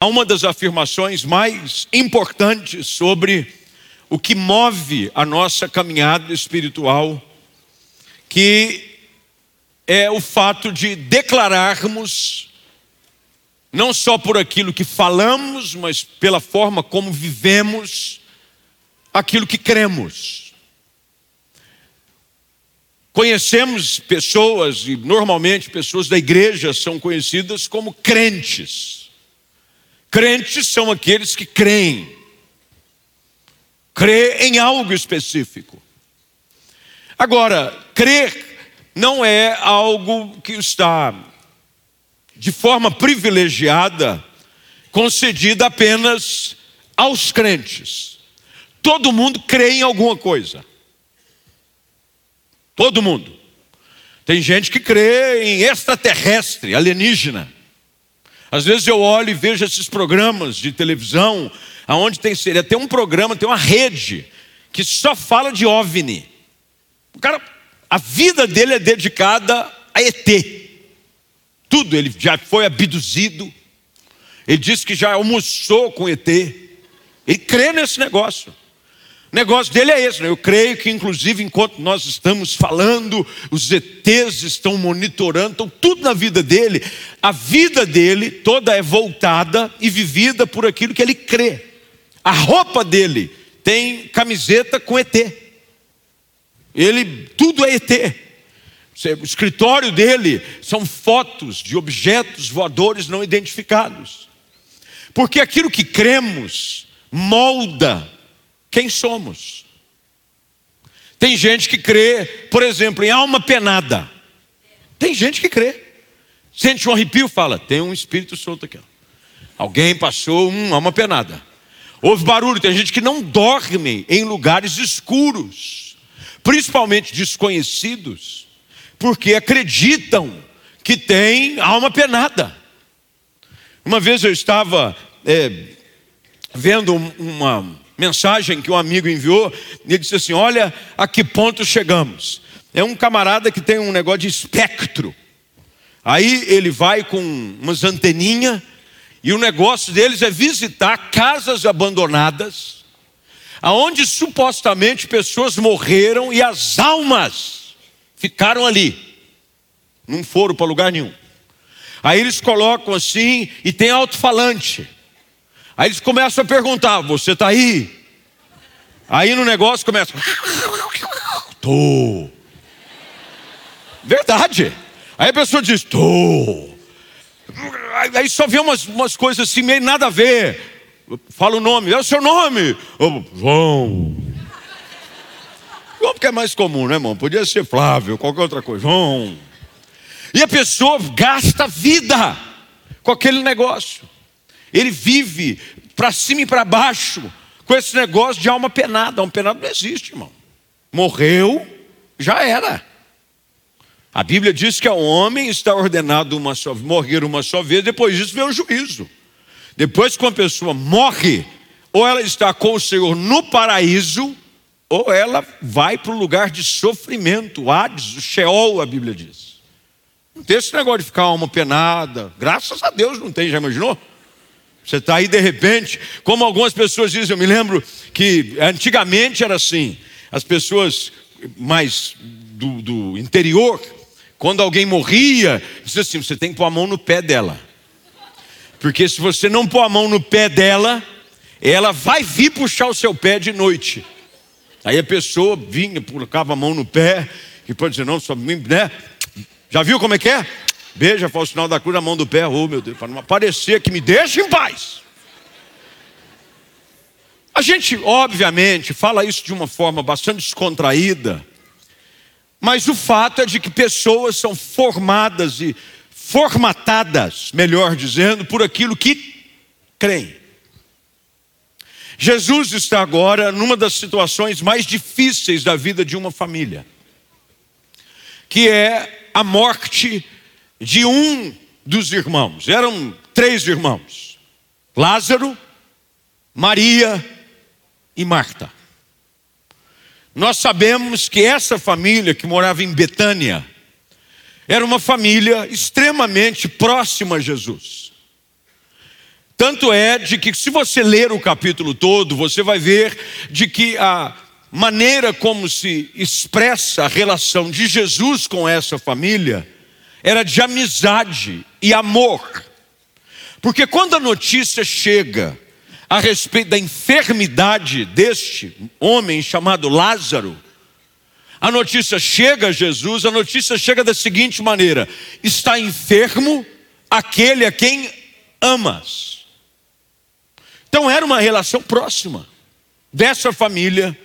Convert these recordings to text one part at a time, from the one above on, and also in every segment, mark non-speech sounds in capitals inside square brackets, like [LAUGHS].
a uma das afirmações mais importantes sobre o que move a nossa caminhada espiritual, que é o fato de declararmos, não só por aquilo que falamos, mas pela forma como vivemos, aquilo que cremos. Conhecemos pessoas, e normalmente pessoas da igreja são conhecidas como crentes. Crentes são aqueles que creem, crê em algo específico. Agora, crer não é algo que está de forma privilegiada concedida apenas aos crentes. Todo mundo crê em alguma coisa. Todo mundo. Tem gente que crê em extraterrestre, alienígena. Às vezes eu olho e vejo esses programas de televisão, aonde tem seria tem um programa, tem uma rede que só fala de OVNI. O cara, a vida dele é dedicada a ET. Tudo, ele já foi abduzido. Ele disse que já almoçou com ET. Ele crê nesse negócio. O negócio dele é esse, né? eu creio que, inclusive, enquanto nós estamos falando, os ETs estão monitorando, então, tudo na vida dele, a vida dele toda é voltada e vivida por aquilo que ele crê. A roupa dele tem camiseta com ET. Ele, tudo é ET. O escritório dele são fotos de objetos voadores não identificados. Porque aquilo que cremos molda quem somos. Tem gente que crê, por exemplo, em alma penada. Tem gente que crê. Sente um arrepio, fala, tem um espírito solto aqui. Alguém passou uma alma penada. Houve barulho, tem gente que não dorme em lugares escuros, principalmente desconhecidos, porque acreditam que tem alma penada. Uma vez eu estava é, vendo uma, mensagem que um amigo enviou, ele disse assim: Olha a que ponto chegamos. É um camarada que tem um negócio de espectro. Aí ele vai com umas anteninhas, e o negócio deles é visitar casas abandonadas, aonde supostamente pessoas morreram e as almas ficaram ali, não foram para lugar nenhum. Aí eles colocam assim, e tem alto-falante. Aí eles começam a perguntar: Você está aí? Aí no negócio começa. Tô. Verdade. Aí a pessoa diz: Tô. Aí só vê umas, umas coisas assim, meio nada a ver. Fala o nome, é o seu nome? Oh, João. João porque é mais comum, né, irmão? Podia ser Flávio, qualquer outra coisa. João. E a pessoa gasta vida com aquele negócio. Ele vive para cima e para baixo com esse negócio de alma penada. Alma penada não existe, irmão. Morreu, já era. A Bíblia diz que o homem está ordenado uma só, morrer uma só vez, depois disso vem o juízo. Depois que uma pessoa morre, ou ela está com o Senhor no paraíso, ou ela vai para o lugar de sofrimento, o Hades, o Sheol, a Bíblia diz. Não tem esse negócio de ficar alma penada. Graças a Deus não tem, já imaginou? Você está aí de repente, como algumas pessoas dizem, eu me lembro que antigamente era assim, as pessoas mais do, do interior, quando alguém morria, dizia assim: você tem que pôr a mão no pé dela, porque se você não pôr a mão no pé dela, ela vai vir puxar o seu pé de noite. Aí a pessoa vinha, colocava a mão no pé, e pode dizer: não, só né? Já viu como é que é? Beija, faz o sinal da cruz na mão do pé, oh meu Deus, para não aparecer que me deixe em paz. A gente, obviamente, fala isso de uma forma bastante descontraída, mas o fato é de que pessoas são formadas e formatadas, melhor dizendo, por aquilo que creem. Jesus está agora numa das situações mais difíceis da vida de uma família, que é a morte de um dos irmãos. Eram três irmãos: Lázaro, Maria e Marta. Nós sabemos que essa família que morava em Betânia era uma família extremamente próxima a Jesus. Tanto é de que, se você ler o capítulo todo, você vai ver de que a maneira como se expressa a relação de Jesus com essa família era de amizade e amor. Porque quando a notícia chega a respeito da enfermidade deste homem chamado Lázaro, a notícia chega a Jesus, a notícia chega da seguinte maneira: está enfermo aquele a quem amas. Então era uma relação próxima dessa família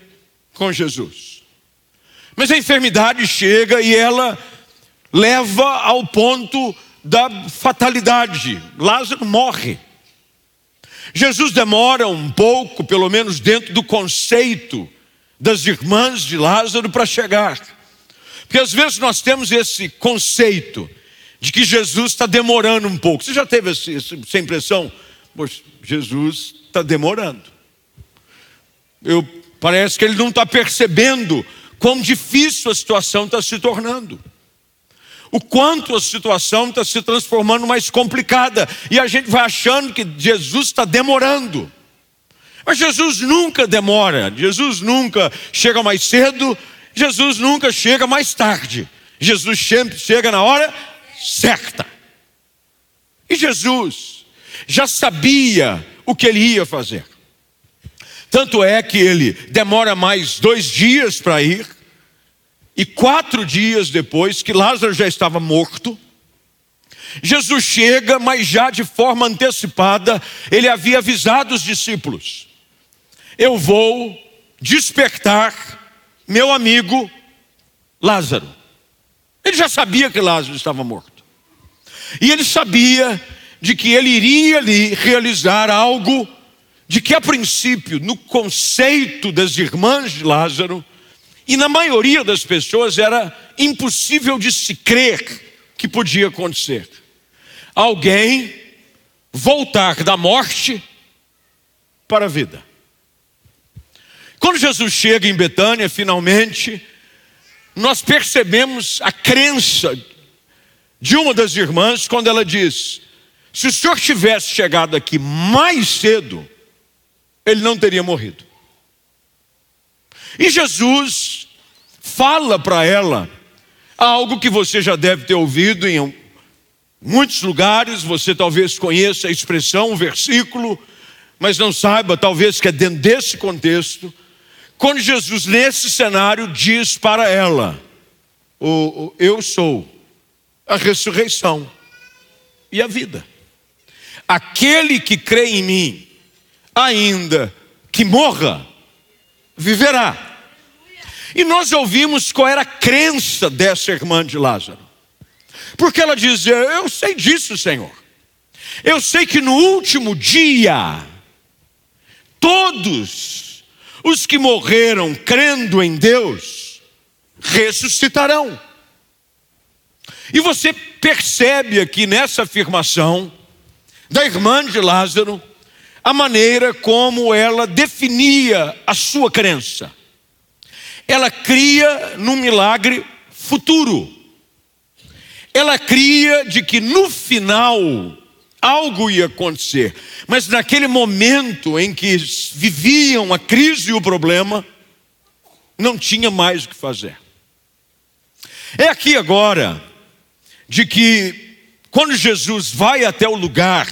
com Jesus. Mas a enfermidade chega e ela leva ao ponto da fatalidade. Lázaro morre. Jesus demora um pouco, pelo menos dentro do conceito das irmãs de Lázaro, para chegar. Porque às vezes nós temos esse conceito de que Jesus está demorando um pouco. Você já teve essa impressão? Poxa, Jesus está demorando. Eu, parece que ele não está percebendo quão difícil a situação está se tornando o quanto a situação está se transformando mais complicada, e a gente vai achando que Jesus está demorando. Mas Jesus nunca demora, Jesus nunca chega mais cedo, Jesus nunca chega mais tarde. Jesus sempre chega na hora certa. E Jesus já sabia o que ele ia fazer. Tanto é que ele demora mais dois dias para ir, e quatro dias depois, que Lázaro já estava morto, Jesus chega, mas já de forma antecipada, ele havia avisado os discípulos: Eu vou despertar meu amigo Lázaro. Ele já sabia que Lázaro estava morto. E ele sabia de que ele iria ali realizar algo de que a princípio, no conceito das irmãs de Lázaro, e na maioria das pessoas era impossível de se crer que podia acontecer. Alguém voltar da morte para a vida. Quando Jesus chega em Betânia, finalmente, nós percebemos a crença de uma das irmãs quando ela diz: se o senhor tivesse chegado aqui mais cedo, ele não teria morrido. E Jesus fala para ela algo que você já deve ter ouvido em muitos lugares, você talvez conheça a expressão, o versículo, mas não saiba, talvez que é dentro desse contexto, quando Jesus, nesse cenário, diz para ela: o, o, Eu sou a ressurreição e a vida. Aquele que crê em mim, ainda que morra, viverá. E nós ouvimos qual era a crença dessa irmã de Lázaro. Porque ela dizia: Eu sei disso, Senhor. Eu sei que no último dia, todos os que morreram crendo em Deus ressuscitarão. E você percebe aqui nessa afirmação da irmã de Lázaro a maneira como ela definia a sua crença. Ela cria num milagre futuro. Ela cria de que no final algo ia acontecer, mas naquele momento em que viviam a crise e o problema, não tinha mais o que fazer. É aqui agora de que quando Jesus vai até o lugar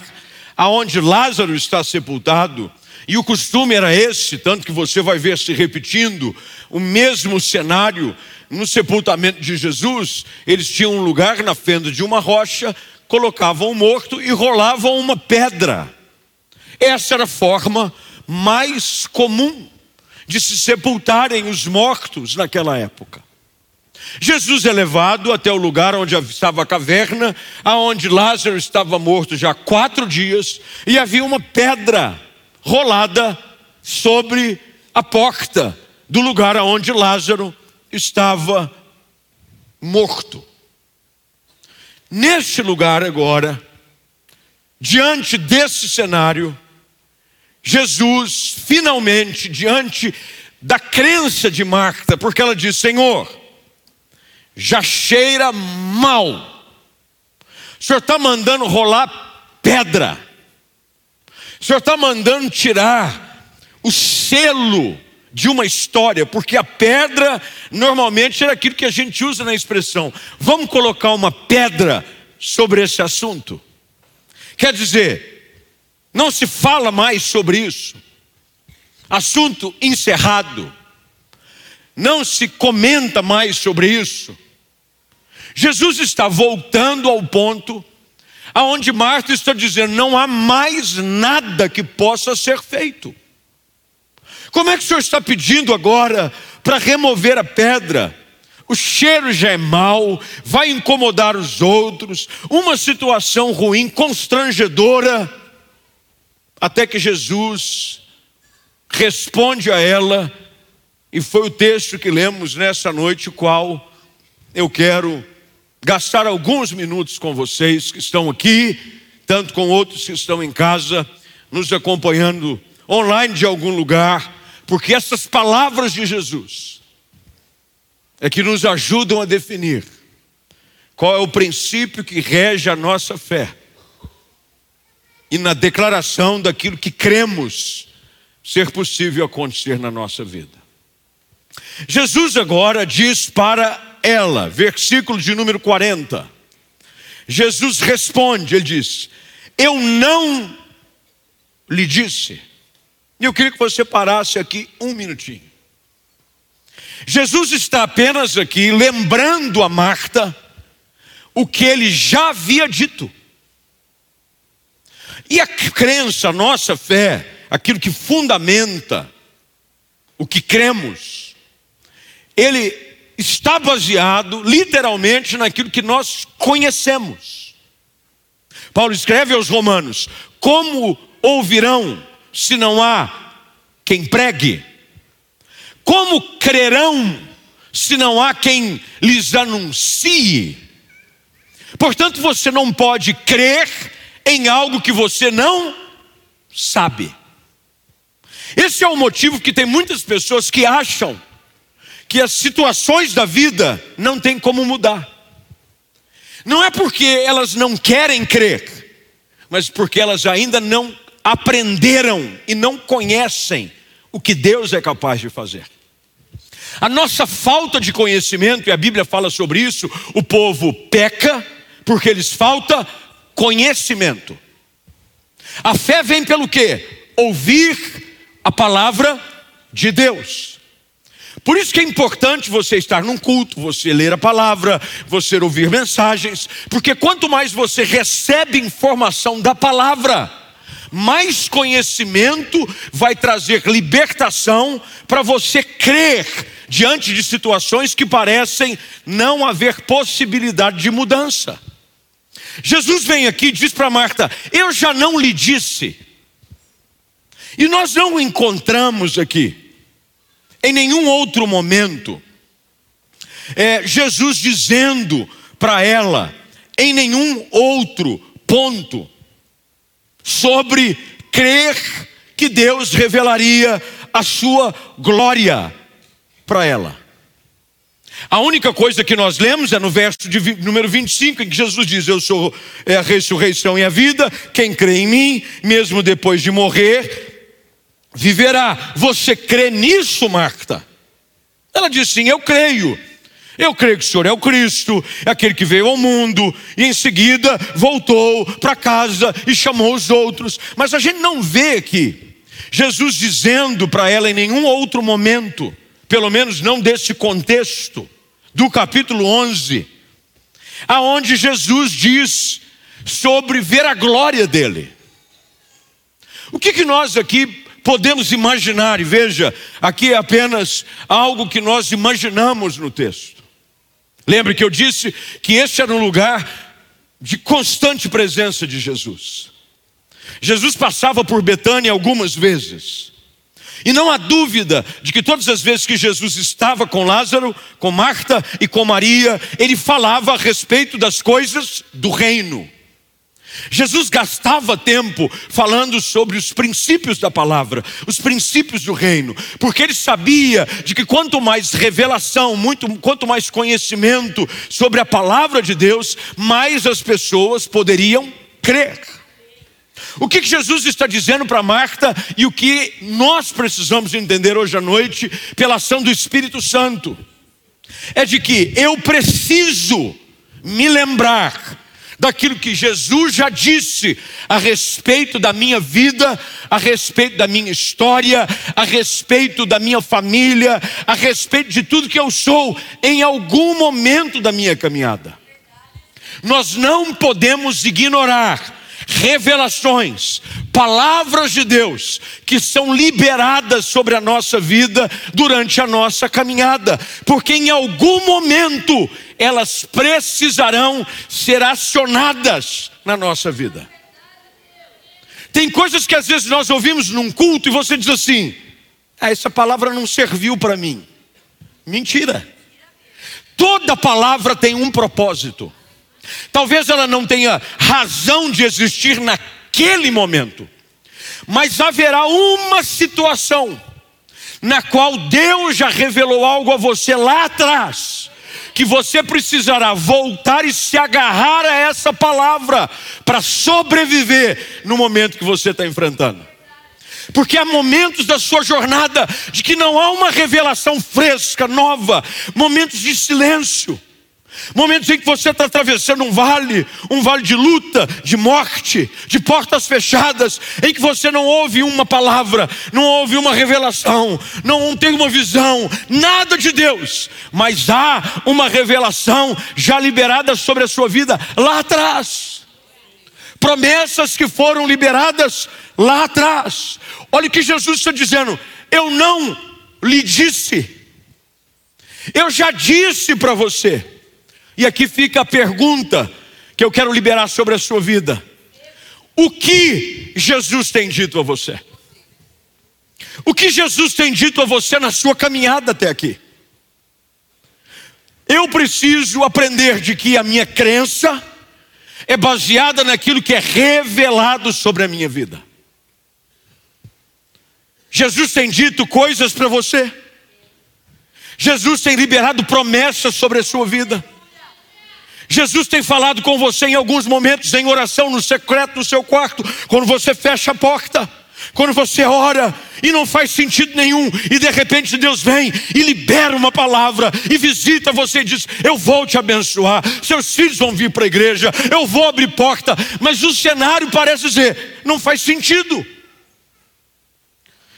aonde Lázaro está sepultado, e o costume era esse, tanto que você vai ver se repetindo o mesmo cenário no sepultamento de Jesus. Eles tinham um lugar na fenda de uma rocha, colocavam o morto e rolavam uma pedra. Essa era a forma mais comum de se sepultarem os mortos naquela época. Jesus é levado até o lugar onde estava a caverna, aonde Lázaro estava morto já há quatro dias, e havia uma pedra rolada sobre a porta do lugar aonde Lázaro estava morto. Neste lugar agora, diante desse cenário, Jesus finalmente, diante da crença de Marta, porque ela diz: Senhor, já cheira mal. O senhor está mandando rolar pedra. O Senhor está mandando tirar o selo de uma história, porque a pedra normalmente era aquilo que a gente usa na expressão. Vamos colocar uma pedra sobre esse assunto. Quer dizer, não se fala mais sobre isso. Assunto encerrado. Não se comenta mais sobre isso. Jesus está voltando ao ponto aonde Marta está dizendo: não há mais nada que possa ser feito. Como é que o senhor está pedindo agora para remover a pedra? O cheiro já é mau, vai incomodar os outros, uma situação ruim, constrangedora, até que Jesus responde a ela, e foi o texto que lemos nessa noite, o qual eu quero gastar alguns minutos com vocês que estão aqui, tanto com outros que estão em casa, nos acompanhando online de algum lugar, porque essas palavras de Jesus é que nos ajudam a definir qual é o princípio que rege a nossa fé e na declaração daquilo que cremos ser possível acontecer na nossa vida. Jesus agora diz para ela. Versículo de número 40. Jesus responde, ele diz: Eu não lhe disse. E eu queria que você parasse aqui um minutinho. Jesus está apenas aqui lembrando a Marta o que ele já havia dito. E a crença, a nossa fé, aquilo que fundamenta o que cremos, ele está baseado literalmente naquilo que nós conhecemos. Paulo escreve aos Romanos: Como ouvirão se não há quem pregue? Como crerão se não há quem lhes anuncie? Portanto, você não pode crer em algo que você não sabe. Esse é o motivo que tem muitas pessoas que acham que as situações da vida não tem como mudar. Não é porque elas não querem crer, mas porque elas ainda não aprenderam e não conhecem o que Deus é capaz de fazer. A nossa falta de conhecimento, e a Bíblia fala sobre isso, o povo peca porque lhes falta conhecimento. A fé vem pelo quê? Ouvir a palavra de Deus. Por isso que é importante você estar num culto, você ler a palavra, você ouvir mensagens, porque quanto mais você recebe informação da palavra, mais conhecimento vai trazer libertação para você crer diante de situações que parecem não haver possibilidade de mudança. Jesus vem aqui e diz para Marta: Eu já não lhe disse. E nós não encontramos aqui em nenhum outro momento, é, Jesus dizendo para ela, em nenhum outro ponto, sobre crer que Deus revelaria a sua glória para ela. A única coisa que nós lemos é no verso de número 25, em que Jesus diz: Eu sou é a ressurreição e a vida, quem crê em mim, mesmo depois de morrer, viverá. Você crê nisso, Marta? Ela disse sim, eu creio. Eu creio que o Senhor é o Cristo, é aquele que veio ao mundo, e em seguida voltou para casa e chamou os outros. Mas a gente não vê aqui Jesus dizendo para ela em nenhum outro momento, pelo menos não desse contexto, do capítulo 11, aonde Jesus diz sobre ver a glória dele. O que, que nós aqui podemos imaginar, e veja, aqui é apenas algo que nós imaginamos no texto. Lembre que eu disse que este era um lugar de constante presença de Jesus. Jesus passava por Betânia algumas vezes. E não há dúvida de que todas as vezes que Jesus estava com Lázaro, com Marta e com Maria, ele falava a respeito das coisas do reino. Jesus gastava tempo falando sobre os princípios da palavra, os princípios do reino, porque ele sabia de que quanto mais revelação, muito, quanto mais conhecimento sobre a palavra de Deus, mais as pessoas poderiam crer. O que Jesus está dizendo para Marta e o que nós precisamos entender hoje à noite, pela ação do Espírito Santo, é de que eu preciso me lembrar daquilo que Jesus já disse a respeito da minha vida, a respeito da minha história, a respeito da minha família, a respeito de tudo que eu sou em algum momento da minha caminhada. Nós não podemos ignorar revelações, palavras de Deus que são liberadas sobre a nossa vida durante a nossa caminhada, porque em algum momento elas precisarão ser acionadas na nossa vida. Tem coisas que às vezes nós ouvimos num culto e você diz assim: ah, essa palavra não serviu para mim. Mentira. Toda palavra tem um propósito. Talvez ela não tenha razão de existir naquele momento, mas haverá uma situação na qual Deus já revelou algo a você lá atrás, que você precisará voltar e se agarrar a essa palavra para sobreviver no momento que você está enfrentando. Porque há momentos da sua jornada de que não há uma revelação fresca, nova, momentos de silêncio Momentos em que você está atravessando um vale, um vale de luta, de morte, de portas fechadas, em que você não ouve uma palavra, não ouve uma revelação, não tem uma visão, nada de Deus, mas há uma revelação já liberada sobre a sua vida lá atrás. Promessas que foram liberadas lá atrás. Olha o que Jesus está dizendo: eu não lhe disse, eu já disse para você. E aqui fica a pergunta que eu quero liberar sobre a sua vida: O que Jesus tem dito a você? O que Jesus tem dito a você na sua caminhada até aqui? Eu preciso aprender de que a minha crença é baseada naquilo que é revelado sobre a minha vida. Jesus tem dito coisas para você. Jesus tem liberado promessas sobre a sua vida. Jesus tem falado com você em alguns momentos em oração, no secreto do seu quarto, quando você fecha a porta, quando você ora e não faz sentido nenhum, e de repente Deus vem e libera uma palavra e visita você e diz: Eu vou te abençoar, seus filhos vão vir para a igreja, eu vou abrir porta, mas o cenário parece dizer: Não faz sentido.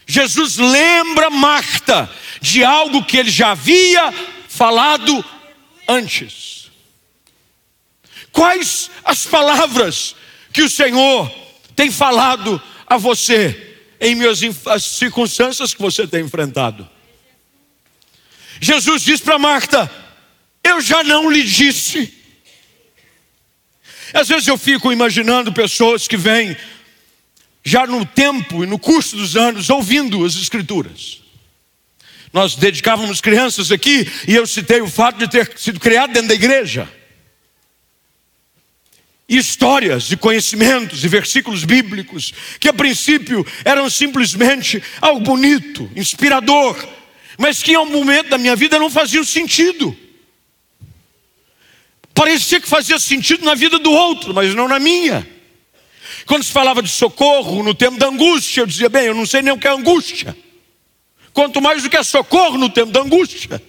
Jesus lembra Marta de algo que ele já havia falado antes. Quais as palavras que o Senhor tem falado a você em minhas as circunstâncias que você tem enfrentado? Jesus diz para Marta: Eu já não lhe disse. Às vezes eu fico imaginando pessoas que vêm já no tempo e no curso dos anos ouvindo as Escrituras. Nós dedicávamos crianças aqui e eu citei o fato de ter sido criado dentro da igreja histórias e conhecimentos e versículos bíblicos que a princípio eram simplesmente algo bonito, inspirador, mas que em um momento da minha vida não faziam sentido. Parecia que fazia sentido na vida do outro, mas não na minha. Quando se falava de socorro no tempo da angústia, eu dizia, bem, eu não sei nem o que é angústia. Quanto mais do que é socorro no tempo da angústia.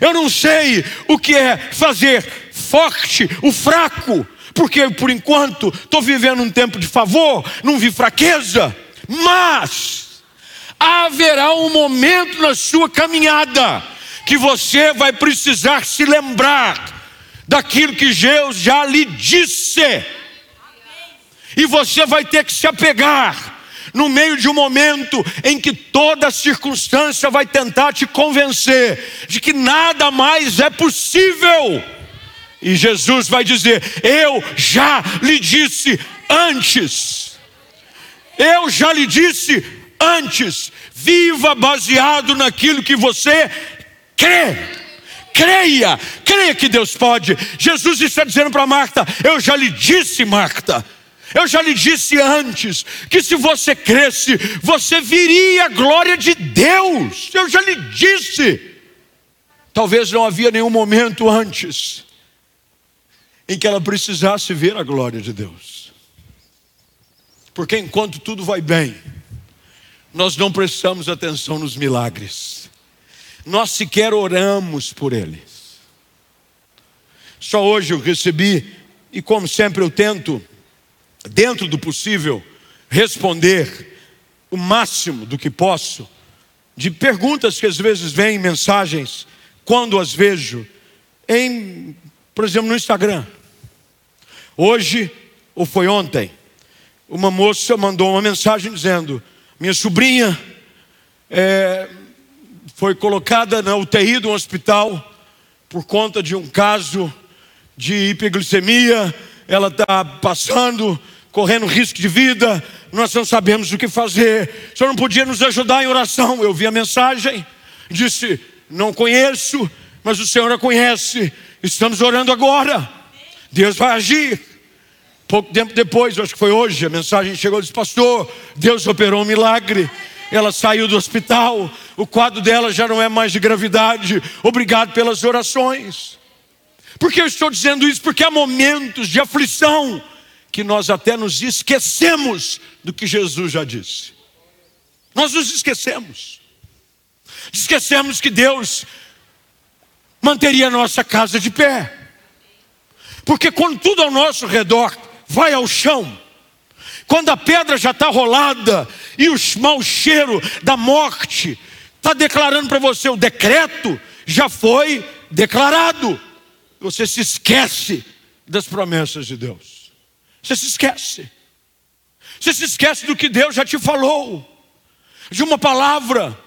Eu não sei o que é fazer forte o fraco, porque por enquanto estou vivendo um tempo de favor, não vi fraqueza, mas haverá um momento na sua caminhada que você vai precisar se lembrar daquilo que Deus já lhe disse, e você vai ter que se apegar no meio de um momento em que toda circunstância vai tentar te convencer de que nada mais é possível. E Jesus vai dizer: Eu já lhe disse antes. Eu já lhe disse antes. Viva baseado naquilo que você crê. Creia, creia que Deus pode. Jesus está dizendo para Marta: Eu já lhe disse, Marta. Eu já lhe disse antes que se você cresce, você viria a glória de Deus. Eu já lhe disse. Talvez não havia nenhum momento antes em que ela precisasse ver a glória de Deus. Porque enquanto tudo vai bem, nós não prestamos atenção nos milagres, nós sequer oramos por eles. Só hoje eu recebi, e como sempre eu tento, dentro do possível, responder o máximo do que posso, de perguntas que às vezes vêm, mensagens, quando as vejo, em, por exemplo, no Instagram. Hoje, ou foi ontem, uma moça mandou uma mensagem dizendo: Minha sobrinha é, foi colocada na UTI do hospital por conta de um caso de hiperglicemia, ela está passando, correndo risco de vida, nós não sabemos o que fazer. O senhor não podia nos ajudar em oração? Eu vi a mensagem, disse: Não conheço, mas o senhor a conhece. Estamos orando agora. Deus vai agir. Pouco tempo depois, acho que foi hoje, a mensagem chegou e disse: Pastor, Deus operou um milagre. Ela saiu do hospital, o quadro dela já não é mais de gravidade. Obrigado pelas orações. Por que eu estou dizendo isso? Porque há momentos de aflição que nós até nos esquecemos do que Jesus já disse. Nós nos esquecemos. Esquecemos que Deus manteria a nossa casa de pé. Porque quando tudo ao nosso redor vai ao chão, quando a pedra já está rolada e o mau cheiro da morte está declarando para você o decreto, já foi declarado você se esquece das promessas de Deus. Você se esquece. Você se esquece do que Deus já te falou, de uma palavra,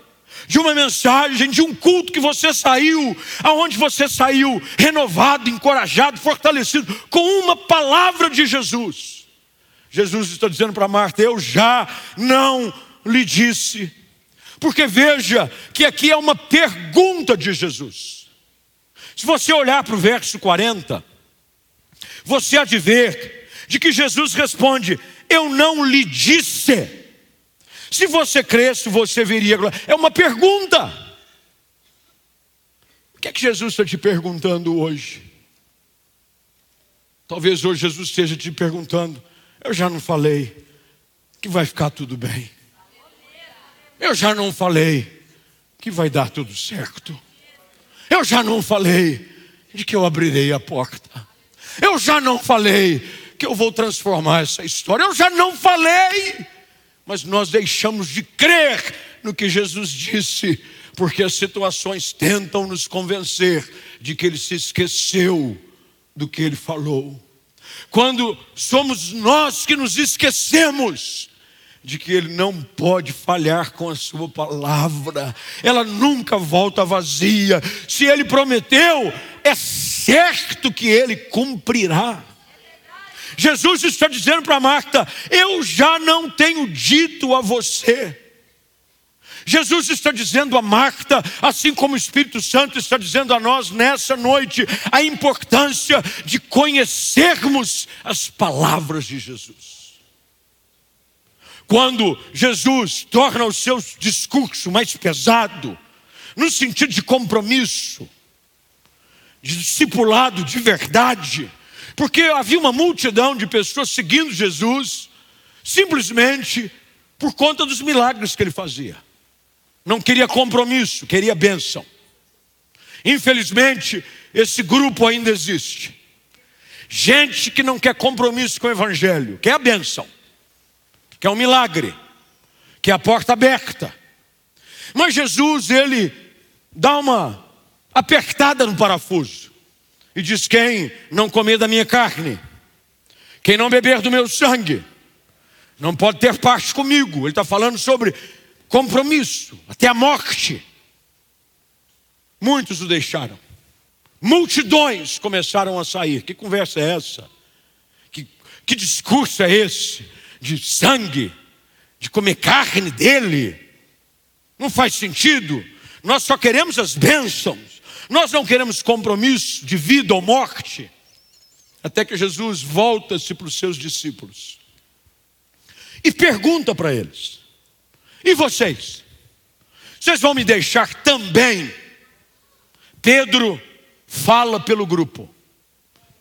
de uma mensagem, de um culto que você saiu, aonde você saiu renovado, encorajado, fortalecido, com uma palavra de Jesus. Jesus está dizendo para Marta: Eu já não lhe disse, porque veja que aqui é uma pergunta de Jesus. Se você olhar para o verso 40, você há de ver de que Jesus responde: Eu não lhe disse. Se você cresce, você viria. É uma pergunta. O que é que Jesus está te perguntando hoje? Talvez hoje Jesus esteja te perguntando: Eu já não falei que vai ficar tudo bem. Eu já não falei que vai dar tudo certo. Eu já não falei de que eu abrirei a porta. Eu já não falei que eu vou transformar essa história. Eu já não falei. Mas nós deixamos de crer no que Jesus disse, porque as situações tentam nos convencer de que ele se esqueceu do que ele falou. Quando somos nós que nos esquecemos de que ele não pode falhar com a sua palavra, ela nunca volta vazia. Se ele prometeu, é certo que ele cumprirá. Jesus está dizendo para Marta: Eu já não tenho dito a você. Jesus está dizendo a Marta, assim como o Espírito Santo está dizendo a nós nessa noite, a importância de conhecermos as palavras de Jesus. Quando Jesus torna o seu discurso mais pesado, no sentido de compromisso, de discipulado de verdade, porque havia uma multidão de pessoas seguindo Jesus, simplesmente por conta dos milagres que ele fazia. Não queria compromisso, queria bênção. Infelizmente, esse grupo ainda existe. Gente que não quer compromisso com o Evangelho, quer a bênção que é um milagre, que é a porta aberta. Mas Jesus, ele dá uma apertada no parafuso e diz: Quem não comer da minha carne, quem não beber do meu sangue, não pode ter parte comigo. Ele está falando sobre compromisso, até a morte. Muitos o deixaram. Multidões começaram a sair. Que conversa é essa? Que, que discurso é esse? de sangue, de comer carne dele. Não faz sentido. Nós só queremos as bênçãos. Nós não queremos compromisso de vida ou morte. Até que Jesus volta-se para os seus discípulos e pergunta para eles: E vocês? Vocês vão me deixar também? Pedro fala pelo grupo: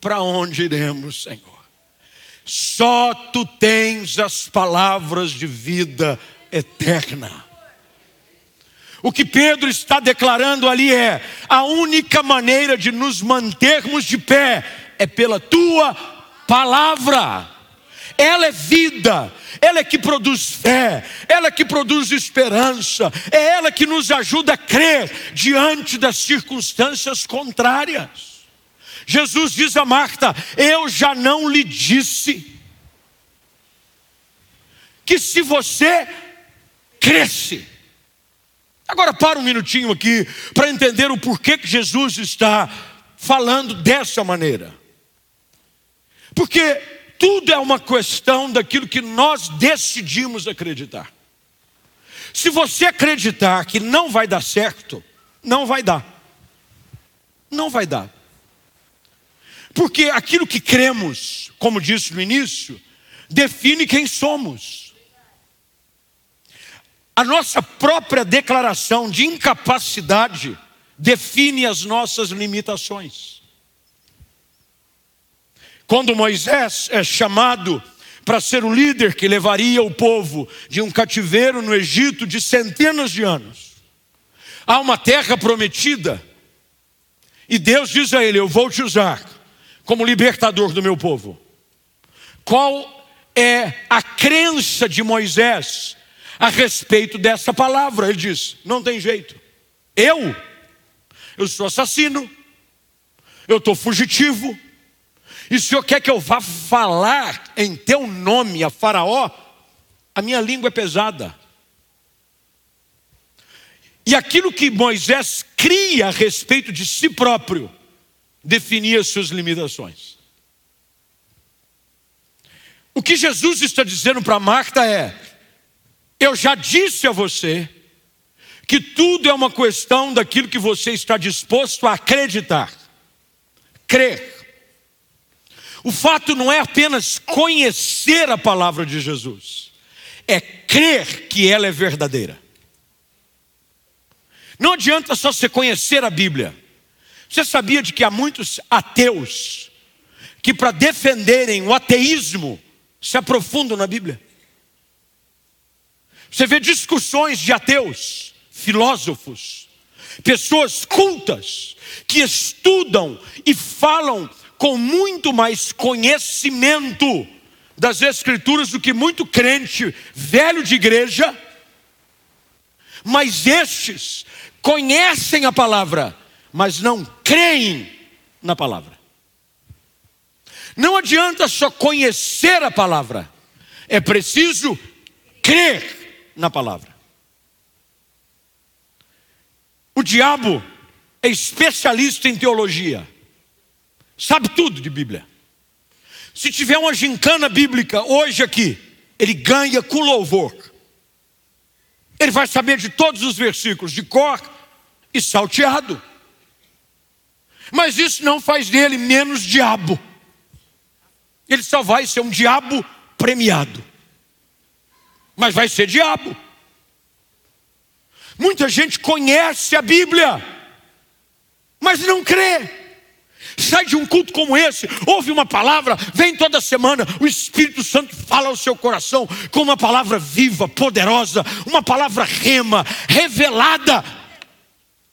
Para onde iremos, Senhor? Só tu tens as palavras de vida eterna. O que Pedro está declarando ali é: a única maneira de nos mantermos de pé é pela tua palavra. Ela é vida, ela é que produz fé, ela é que produz esperança, é ela que nos ajuda a crer diante das circunstâncias contrárias. Jesus diz a Marta: Eu já não lhe disse que se você cresce. Agora para um minutinho aqui para entender o porquê que Jesus está falando dessa maneira. Porque tudo é uma questão daquilo que nós decidimos acreditar. Se você acreditar que não vai dar certo, não vai dar. Não vai dar. Porque aquilo que cremos, como disse no início, define quem somos. A nossa própria declaração de incapacidade define as nossas limitações. Quando Moisés é chamado para ser o líder que levaria o povo de um cativeiro no Egito de centenas de anos, há uma terra prometida, e Deus diz a ele: Eu vou te usar como libertador do meu povo. Qual é a crença de Moisés a respeito dessa palavra? Ele diz: não tem jeito. Eu, eu sou assassino, eu estou fugitivo, e o senhor quer que eu vá falar em teu nome a Faraó? A minha língua é pesada. E aquilo que Moisés cria a respeito de si próprio, definia suas limitações. O que Jesus está dizendo para Marta é: eu já disse a você que tudo é uma questão daquilo que você está disposto a acreditar, crer. O fato não é apenas conhecer a palavra de Jesus, é crer que ela é verdadeira. Não adianta só você conhecer a Bíblia. Você sabia de que há muitos ateus que, para defenderem o ateísmo, se aprofundam na Bíblia? Você vê discussões de ateus, filósofos, pessoas cultas, que estudam e falam com muito mais conhecimento das Escrituras do que muito crente velho de igreja, mas estes conhecem a palavra, mas não creem na palavra. Não adianta só conhecer a palavra, é preciso crer na palavra. O diabo é especialista em teologia, sabe tudo de Bíblia. Se tiver uma gincana bíblica hoje aqui, ele ganha com louvor. Ele vai saber de todos os versículos, de cor e salteado. Mas isso não faz dele menos diabo. Ele só vai ser um diabo premiado. Mas vai ser diabo. Muita gente conhece a Bíblia, mas não crê. Sai de um culto como esse, ouve uma palavra, vem toda semana, o Espírito Santo fala ao seu coração com uma palavra viva, poderosa, uma palavra rema, revelada.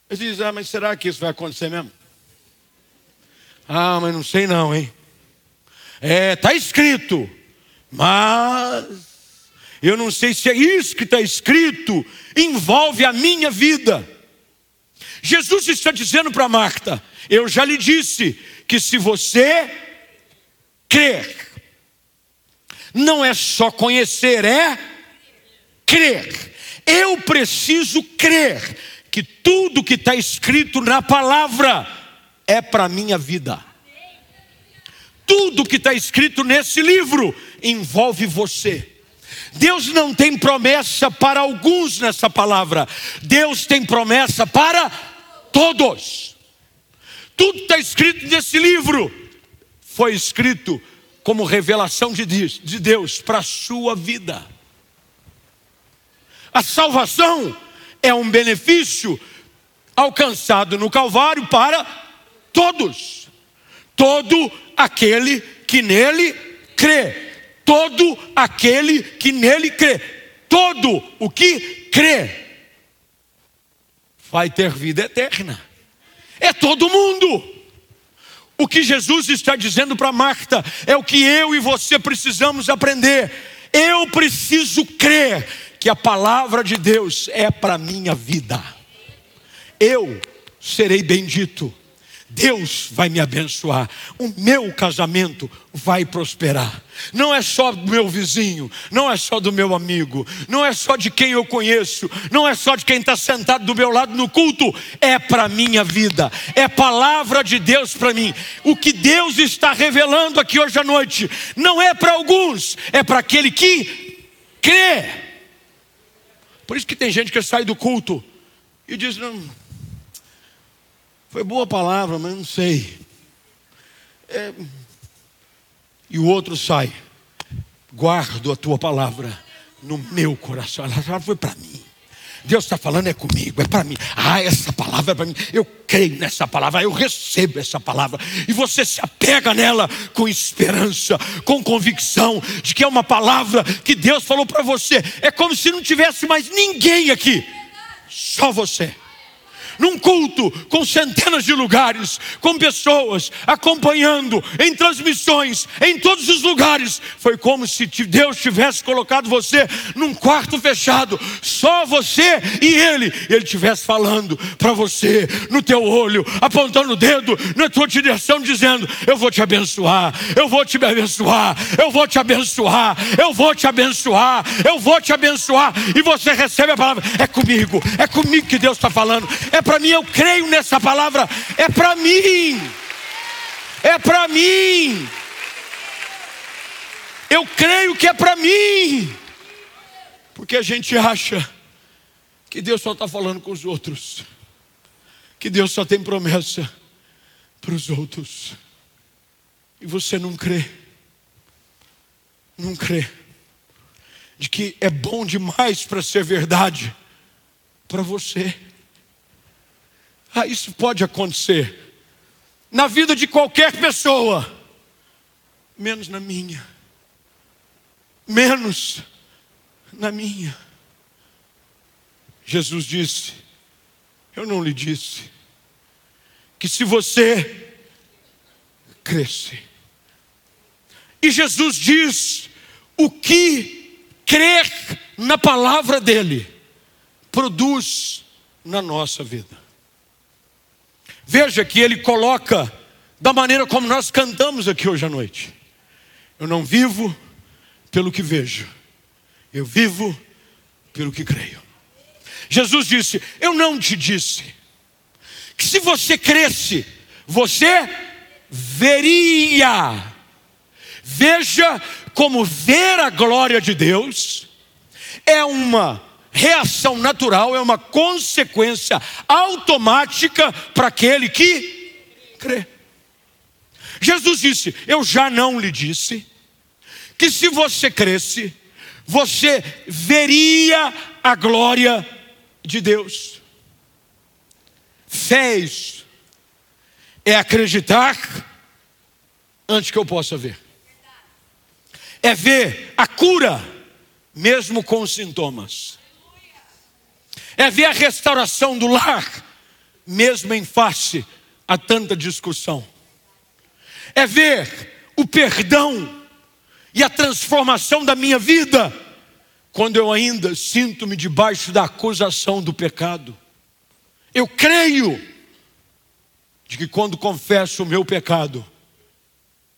Ele diz: Ah, mas será que isso vai acontecer mesmo? Ah, mas não sei não, hein? É, está escrito, mas eu não sei se é isso que está escrito, envolve a minha vida. Jesus está dizendo para Marta: Eu já lhe disse que se você crer, não é só conhecer, é crer. Eu preciso crer que tudo que está escrito na palavra é para a minha vida. Tudo que está escrito nesse livro envolve você. Deus não tem promessa para alguns nessa palavra, Deus tem promessa para todos. Tudo está escrito nesse livro, foi escrito como revelação de Deus para a sua vida. A salvação é um benefício alcançado no Calvário para todos, todo aquele que nele crê. Todo aquele que nele crê. Todo o que crê vai ter vida eterna. É todo mundo. O que Jesus está dizendo para Marta é o que eu e você precisamos aprender. Eu preciso crer que a palavra de Deus é para minha vida. Eu serei bendito Deus vai me abençoar, o meu casamento vai prosperar. Não é só do meu vizinho, não é só do meu amigo, não é só de quem eu conheço, não é só de quem está sentado do meu lado no culto, é para minha vida, é palavra de Deus para mim. O que Deus está revelando aqui hoje à noite não é para alguns, é para aquele que crê. Por isso que tem gente que sai do culto e diz: não foi boa palavra, mas não sei. É... E o outro sai. Guardo a tua palavra no meu coração. Ela foi para mim. Deus está falando é comigo, é para mim. Ah, essa palavra é para mim. Eu creio nessa palavra, eu recebo essa palavra. E você se apega nela com esperança, com convicção de que é uma palavra que Deus falou para você. É como se não tivesse mais ninguém aqui, só você num culto com centenas de lugares, com pessoas acompanhando, em transmissões, em todos os lugares. Foi como se Deus tivesse colocado você num quarto fechado, só você e Ele, e Ele estivesse falando para você, no teu olho, apontando o dedo na tua direção, dizendo: Eu vou te abençoar, eu vou te abençoar, eu vou te abençoar, eu vou te abençoar, eu vou te abençoar, e você recebe a palavra: É comigo, é comigo que Deus está falando, é mim, eu creio nessa palavra, é para mim, é para mim, eu creio que é para mim, porque a gente acha que Deus só está falando com os outros, que Deus só tem promessa para os outros, e você não crê, não crê, de que é bom demais para ser verdade para você. Ah, isso pode acontecer na vida de qualquer pessoa, menos na minha, menos na minha. Jesus disse: Eu não lhe disse que se você cresce. E Jesus diz: o que crer na palavra dele produz na nossa vida. Veja que ele coloca da maneira como nós cantamos aqui hoje à noite. Eu não vivo pelo que vejo, eu vivo pelo que creio. Jesus disse: Eu não te disse que se você cresce, você veria. Veja como ver a glória de Deus é uma reação natural, é uma consequência automática para aquele que crê. Jesus disse: Eu já não lhe disse que se você cresce, você veria a glória de Deus. Fé é acreditar antes que eu possa ver, é ver a cura, mesmo com sintomas é ver a restauração do lar, mesmo em face a tanta discussão, é ver o perdão e a transformação da minha vida, quando eu ainda sinto-me debaixo da acusação do pecado. Eu creio de que quando confesso o meu pecado,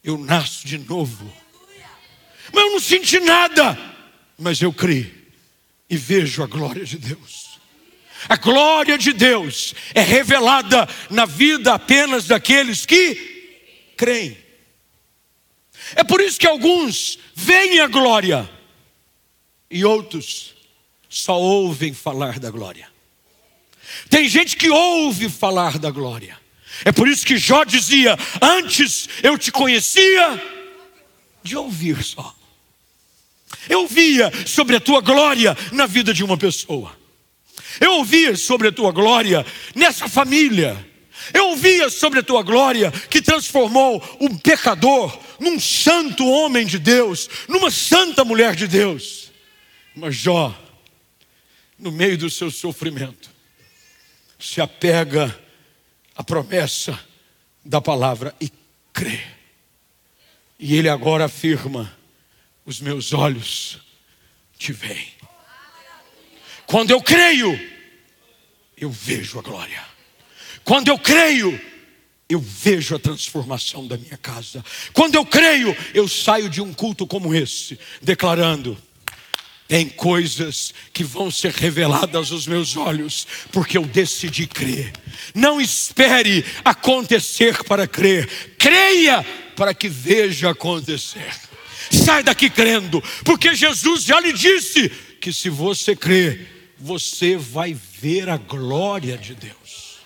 eu nasço de novo. Mas eu não senti nada, mas eu creio e vejo a glória de Deus. A glória de Deus é revelada na vida apenas daqueles que creem. É por isso que alguns veem a glória e outros só ouvem falar da glória. Tem gente que ouve falar da glória. É por isso que Jó dizia: Antes eu te conhecia de ouvir só. Eu via sobre a tua glória na vida de uma pessoa. Eu ouvia sobre a tua glória nessa família. Eu ouvia sobre a tua glória que transformou um pecador num santo homem de Deus, numa santa mulher de Deus. Mas Jó, no meio do seu sofrimento, se apega à promessa da palavra e crê. E ele agora afirma: os meus olhos te veem. Quando eu creio, eu vejo a glória. Quando eu creio, eu vejo a transformação da minha casa. Quando eu creio, eu saio de um culto como esse, declarando: tem coisas que vão ser reveladas aos meus olhos, porque eu decidi crer. Não espere acontecer para crer, creia para que veja acontecer. Sai daqui crendo, porque Jesus já lhe disse que se você crer, você vai ver a glória de Deus.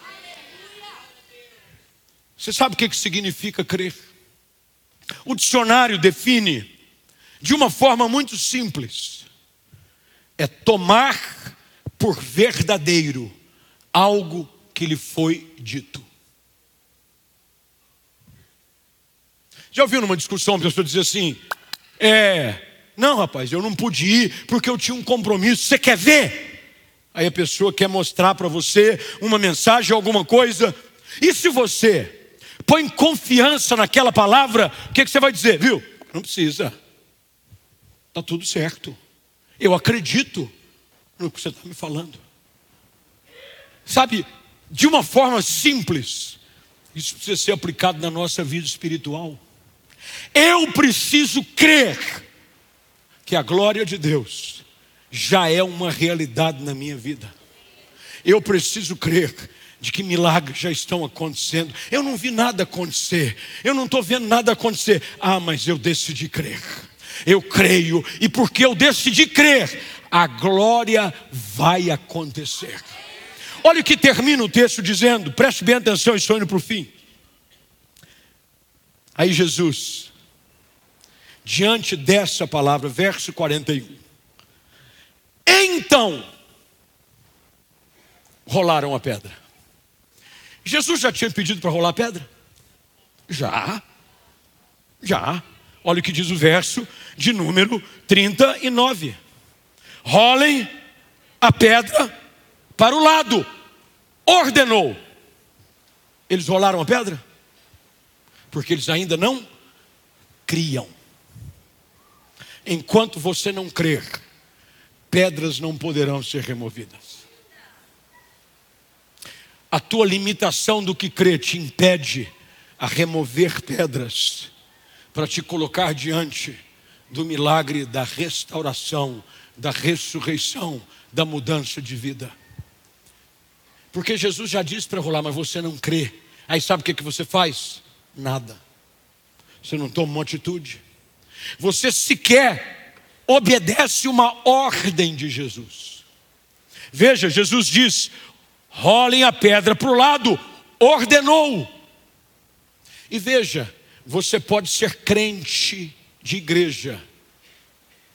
Você sabe o que significa crer? O dicionário define de uma forma muito simples: é tomar por verdadeiro algo que lhe foi dito. Já ouviu numa discussão a pessoa dizer assim: é, não, rapaz, eu não pude ir porque eu tinha um compromisso. Você quer ver? Aí a pessoa quer mostrar para você uma mensagem, alguma coisa. E se você põe confiança naquela palavra, o que, que você vai dizer? Viu? Não precisa. Está tudo certo. Eu acredito no que você está me falando. Sabe, de uma forma simples, isso precisa ser aplicado na nossa vida espiritual. Eu preciso crer que a glória de Deus já é uma realidade na minha vida. Eu preciso crer de que milagres já estão acontecendo. Eu não vi nada acontecer, eu não estou vendo nada acontecer. Ah, mas eu decidi crer. Eu creio, e porque eu decidi crer, a glória vai acontecer. Olha o que termina o texto dizendo, preste bem atenção, estou indo para o fim. Aí Jesus, diante dessa palavra, verso 41. Então, rolaram a pedra. Jesus já tinha pedido para rolar a pedra? Já. Já. Olha o que diz o verso de número 39. Rolem a pedra para o lado. Ordenou. Eles rolaram a pedra? porque eles ainda não criam. Enquanto você não crer, pedras não poderão ser removidas. A tua limitação do que crê te impede a remover pedras para te colocar diante do milagre da restauração, da ressurreição, da mudança de vida. Porque Jesus já disse para rolar, mas você não crê. Aí sabe o que, que você faz? Nada. Você não toma uma atitude. Você sequer obedece uma ordem de Jesus. Veja, Jesus diz: rolem a pedra para o lado, ordenou. E veja, você pode ser crente de igreja,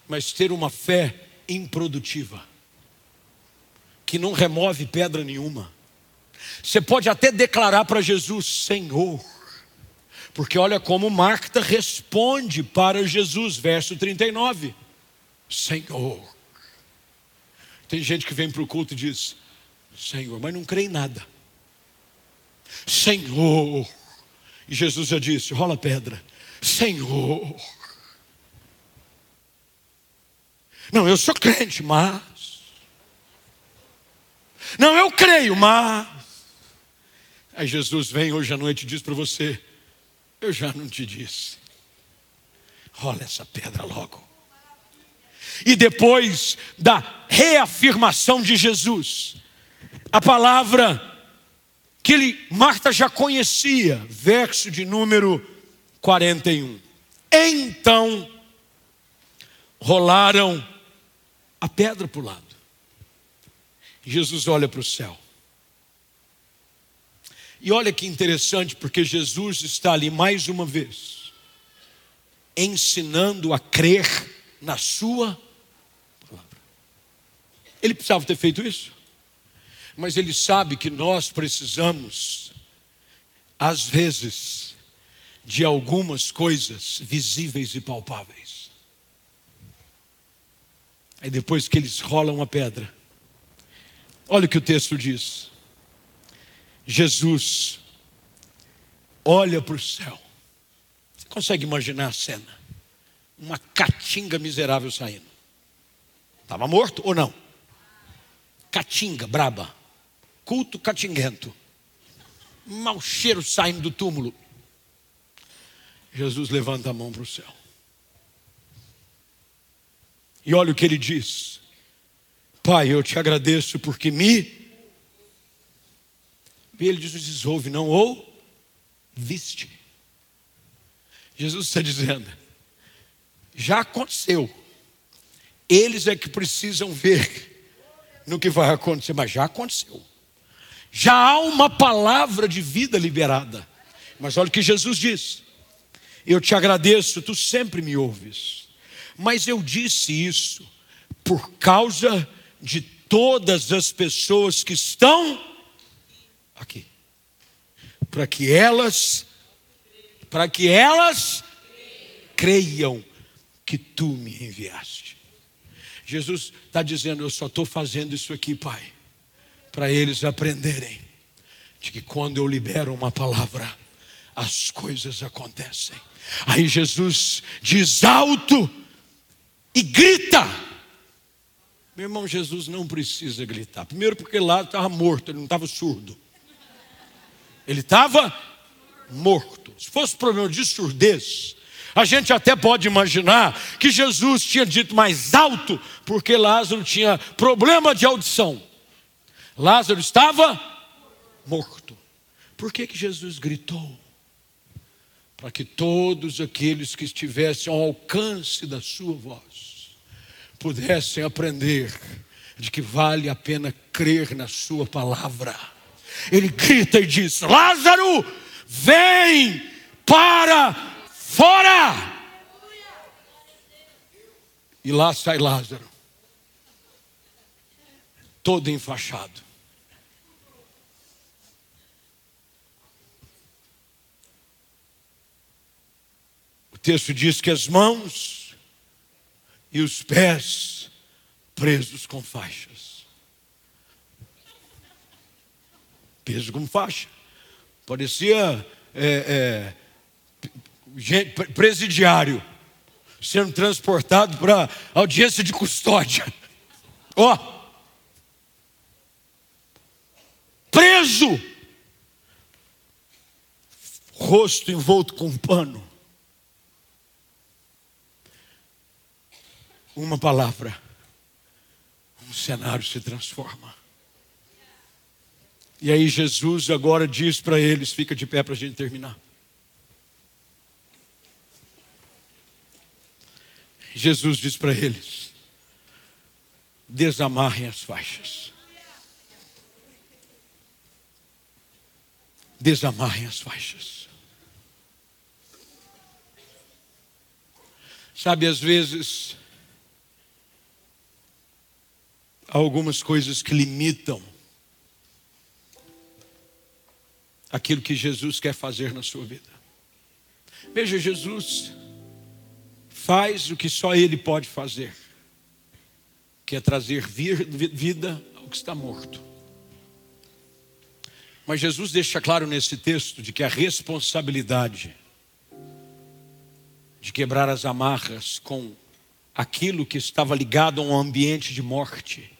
mas ter uma fé improdutiva, que não remove pedra nenhuma. Você pode até declarar para Jesus: Senhor, porque olha como Marta responde para Jesus, verso 39. Senhor. Tem gente que vem para o culto e diz: Senhor, mas não crê em nada. Senhor. E Jesus já disse: rola pedra. Senhor. Não, eu sou crente, mas. Não, eu creio, mas. Aí Jesus vem hoje à noite e diz para você: eu já não te disse. Rola essa pedra logo. E depois da reafirmação de Jesus, a palavra que ele, Marta já conhecia, verso de número 41. Então rolaram a pedra para o lado. Jesus olha para o céu. E olha que interessante, porque Jesus está ali mais uma vez, ensinando a crer na Sua palavra. Ele precisava ter feito isso, mas ele sabe que nós precisamos às vezes, de algumas coisas visíveis e palpáveis. Aí depois que eles rolam a pedra, olha o que o texto diz. Jesus olha para o céu. Você consegue imaginar a cena? Uma catinga miserável saindo. Estava morto ou não? Catinga, braba. Culto catinguento. Mau cheiro saindo do túmulo. Jesus levanta a mão para o céu. E olha o que ele diz: Pai, eu te agradeço porque me. E ele diz: ouve, não ou viste. Jesus está dizendo: já aconteceu. Eles é que precisam ver no que vai acontecer, mas já aconteceu. Já há uma palavra de vida liberada. Mas olha o que Jesus diz: Eu te agradeço, tu sempre me ouves. Mas eu disse isso por causa de todas as pessoas que estão aqui. Para que elas para que elas creiam que tu me enviaste. Jesus está dizendo: Eu só estou fazendo isso aqui, Pai, para eles aprenderem de que quando eu libero uma palavra, as coisas acontecem. Aí Jesus diz alto e grita. Meu irmão, Jesus não precisa gritar. Primeiro, porque lá estava morto, ele não estava surdo. Ele estava morto. Se fosse problema de surdez, a gente até pode imaginar que Jesus tinha dito mais alto, porque Lázaro tinha problema de audição. Lázaro estava morto. Por que, que Jesus gritou? Para que todos aqueles que estivessem ao alcance da sua voz pudessem aprender de que vale a pena crer na sua palavra. Ele grita e diz: Lázaro, vem para Fora! E lá sai Lázaro, todo enfaixado. O texto diz que as mãos e os pés presos com faixas. Preso com faixa. Parecia é, é, presidiário sendo transportado para audiência de custódia. [LAUGHS] Ó, oh, preso, rosto envolto com um pano. Uma palavra, um cenário se transforma. E aí Jesus agora diz para eles, fica de pé para a gente terminar. Jesus diz para eles: desamarrem as faixas. Desamarrem as faixas. Sabe, às vezes, há algumas coisas que limitam aquilo que Jesus quer fazer na sua vida. Veja, Jesus faz o que só Ele pode fazer, que é trazer vida ao que está morto. Mas Jesus deixa claro nesse texto de que a responsabilidade de quebrar as amarras com aquilo que estava ligado a um ambiente de morte,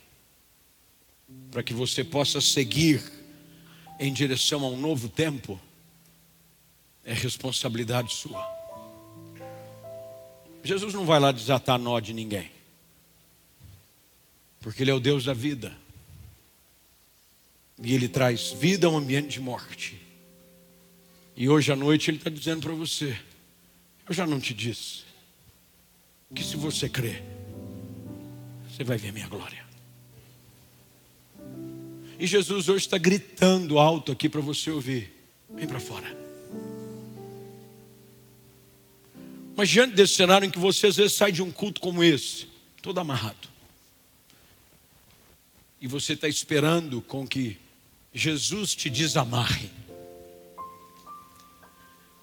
para que você possa seguir em direção a um novo tempo, é responsabilidade sua. Jesus não vai lá desatar nó de ninguém, porque Ele é o Deus da vida, e Ele traz vida a um ambiente de morte. E hoje à noite Ele está dizendo para você: Eu já não te disse que se você crer, você vai ver minha glória. E Jesus hoje está gritando alto aqui para você ouvir: Vem para fora. Mas diante desse cenário em que você às vezes sai de um culto como esse, todo amarrado, e você está esperando com que Jesus te desamarre,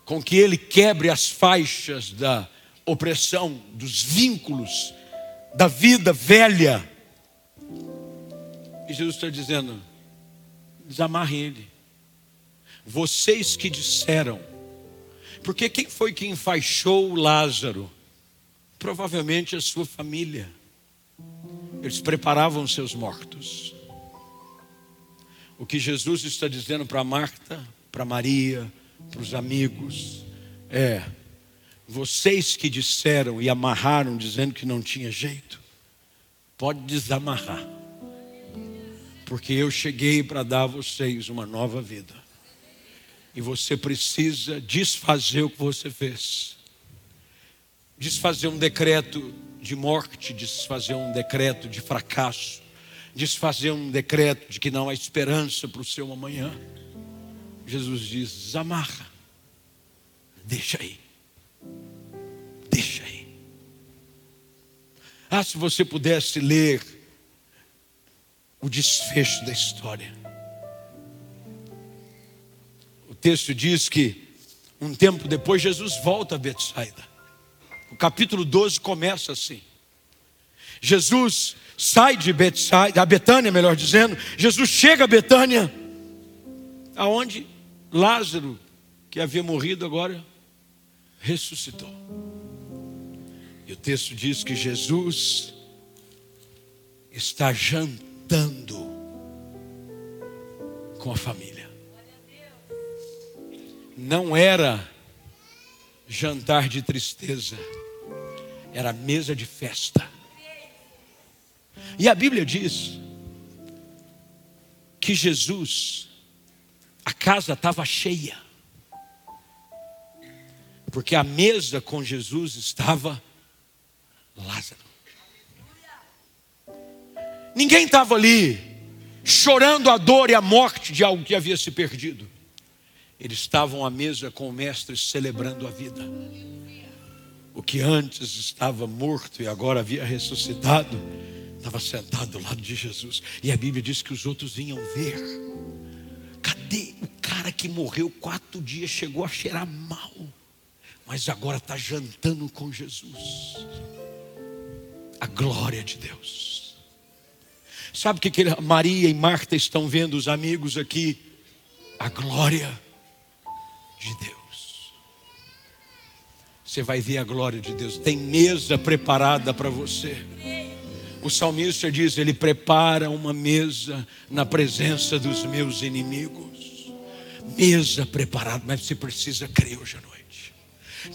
com que ele quebre as faixas da opressão, dos vínculos, da vida velha. E Jesus está dizendo: desamarre ele. Vocês que disseram, porque quem foi que enfaixou Lázaro? Provavelmente a sua família. Eles preparavam seus mortos. O que Jesus está dizendo para Marta, para Maria, para os amigos, é: vocês que disseram e amarraram dizendo que não tinha jeito, pode desamarrar. Porque eu cheguei para dar a vocês uma nova vida. E você precisa desfazer o que você fez. Desfazer um decreto de morte, desfazer um decreto de fracasso, desfazer um decreto de que não há esperança para o seu amanhã. Jesus diz: desamarra, deixa aí, deixa aí. Ah, se você pudesse ler o desfecho da história. Texto diz que um tempo depois Jesus volta a Betsaida. O capítulo 12 começa assim. Jesus sai de Betsaida, a Betânia, melhor dizendo, Jesus chega a Betânia, aonde Lázaro, que havia morrido agora, ressuscitou. E o texto diz que Jesus está jantando com a família. Não era jantar de tristeza, era mesa de festa. E a Bíblia diz que Jesus, a casa estava cheia, porque a mesa com Jesus estava Lázaro. Ninguém estava ali chorando a dor e a morte de algo que havia se perdido. Eles estavam à mesa com o Mestre celebrando a vida. O que antes estava morto e agora havia ressuscitado, estava sentado do lado de Jesus. E a Bíblia diz que os outros vinham ver. Cadê o cara que morreu quatro dias, chegou a cheirar mal, mas agora está jantando com Jesus? A glória de Deus. Sabe o que, que Maria e Marta estão vendo, os amigos aqui? A glória de Deus. Você vai ver a glória de Deus. Tem mesa preparada para você. O salmista diz: Ele prepara uma mesa na presença dos meus inimigos. Mesa preparada, mas você precisa crer hoje à noite.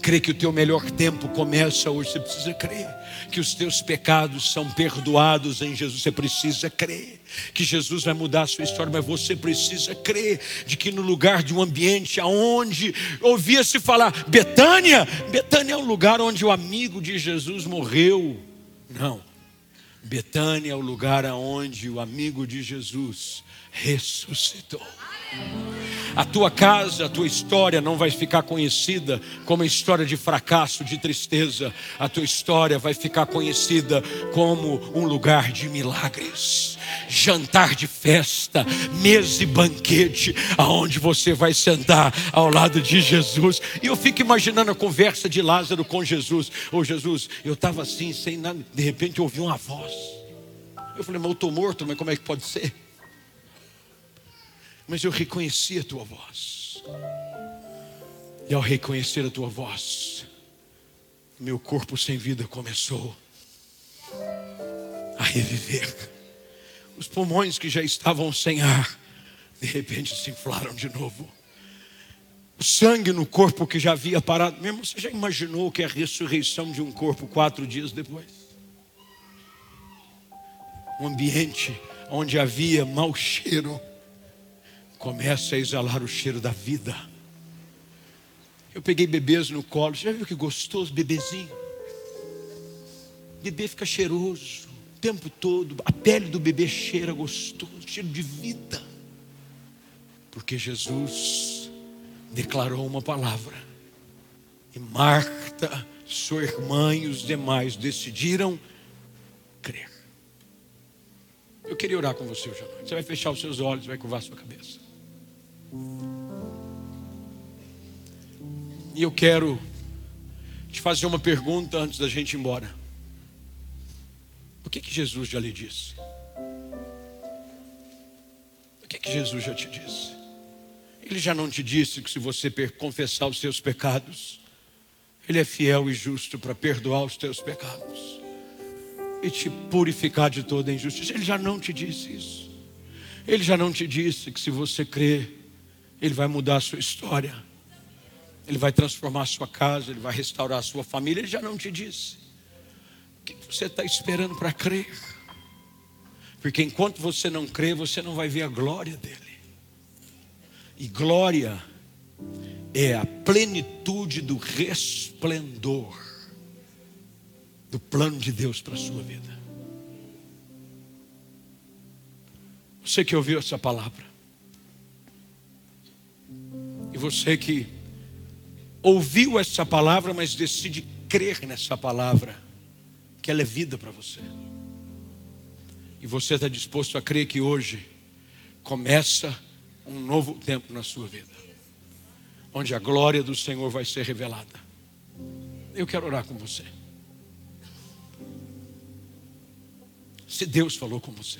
Crê que o teu melhor tempo começa hoje, você precisa crer. Que os teus pecados são perdoados em Jesus, você precisa crer. Que Jesus vai mudar a sua história, mas você precisa crer de que no lugar de um ambiente aonde ouvia-se falar Betânia, Betânia é o lugar onde o amigo de Jesus morreu. Não. Betânia é o lugar aonde o amigo de Jesus ressuscitou. A tua casa, a tua história não vai ficar conhecida como história de fracasso, de tristeza. A tua história vai ficar conhecida como um lugar de milagres, jantar de festa, mesa e banquete, aonde você vai sentar ao lado de Jesus. E eu fico imaginando a conversa de Lázaro com Jesus. Ô oh, Jesus, eu estava assim, sem nada, de repente eu ouvi uma voz. Eu falei, mas eu estou morto, mas como é que pode ser? Mas eu reconheci a tua voz. E ao reconhecer a tua voz, meu corpo sem vida começou a reviver. Os pulmões que já estavam sem ar, de repente se inflaram de novo. O sangue no corpo que já havia parado, mesmo você já imaginou que é a ressurreição de um corpo quatro dias depois? Um ambiente onde havia mau cheiro, começa a exalar o cheiro da vida. Eu peguei bebês no colo, já viu que gostoso, bebezinho? Bebê fica cheiroso o tempo todo, a pele do bebê cheira gostoso, cheiro de vida. Porque Jesus declarou uma palavra. E Marta, sua irmã e os demais decidiram crer. Eu queria orar com você hoje à noite. Você vai fechar os seus olhos, vai curvar a sua cabeça. E eu quero te fazer uma pergunta antes da gente ir embora. O que, que Jesus já lhe disse? O que, que Jesus já te disse? Ele já não te disse que se você confessar os seus pecados, Ele é fiel e justo para perdoar os teus pecados e te purificar de toda injustiça. Ele já não te disse isso. Ele já não te disse que se você crer, Ele vai mudar a sua história, Ele vai transformar a sua casa, Ele vai restaurar a sua família. Ele já não te disse. O que você está esperando para crer? Porque enquanto você não crê, você não vai ver a glória dele. E glória é a plenitude do resplendor do plano de Deus para a sua vida. Você que ouviu essa palavra, e você que ouviu essa palavra, mas decide crer nessa palavra, que ela é vida para você. E você está disposto a crer que hoje começa um novo tempo na sua vida, onde a glória do Senhor vai ser revelada. Eu quero orar com você. Se Deus falou com você,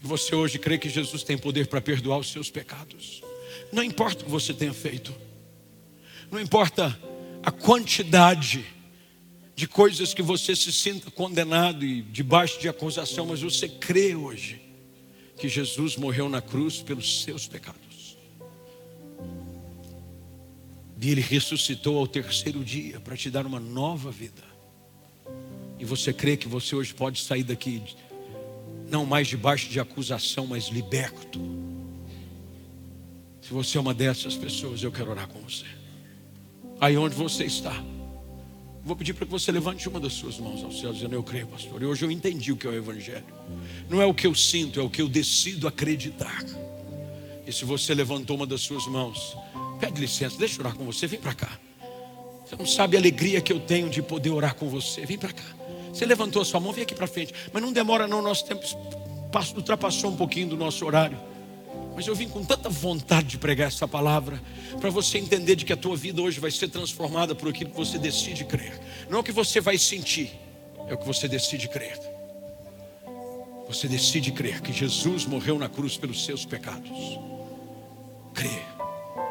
e você hoje crê que Jesus tem poder para perdoar os seus pecados, não importa o que você tenha feito, não importa a quantidade de coisas que você se sinta condenado e debaixo de acusação, mas você crê hoje que Jesus morreu na cruz pelos seus pecados. E ele ressuscitou ao terceiro dia para te dar uma nova vida. E você crê que você hoje pode sair daqui, não mais debaixo de acusação, mas liberto. Se você é uma dessas pessoas, eu quero orar com você. Aí onde você está. Vou pedir para que você levante uma das suas mãos ao céu, dizendo: Eu creio, pastor. E hoje eu entendi o que é o Evangelho. Não é o que eu sinto, é o que eu decido acreditar. E se você levantou uma das suas mãos, pede licença, deixa eu orar com você, vem para cá. Você não sabe a alegria que eu tenho de poder orar com você, vem para cá. Você levantou a sua mão, vem aqui para frente. Mas não demora, não, nosso tempo ultrapassou um pouquinho do nosso horário. Mas eu vim com tanta vontade de pregar essa palavra, para você entender de que a tua vida hoje vai ser transformada por aquilo que você decide crer. Não é o que você vai sentir, é o que você decide crer. Você decide crer que Jesus morreu na cruz pelos seus pecados. Crê,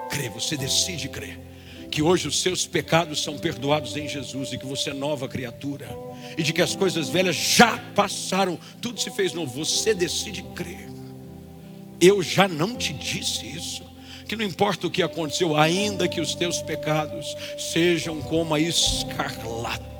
crê, você decide crer que hoje os seus pecados são perdoados em Jesus e que você é nova criatura e de que as coisas velhas já passaram, tudo se fez novo. Você decide crer. Eu já não te disse isso. Que não importa o que aconteceu, ainda que os teus pecados sejam como a escarlata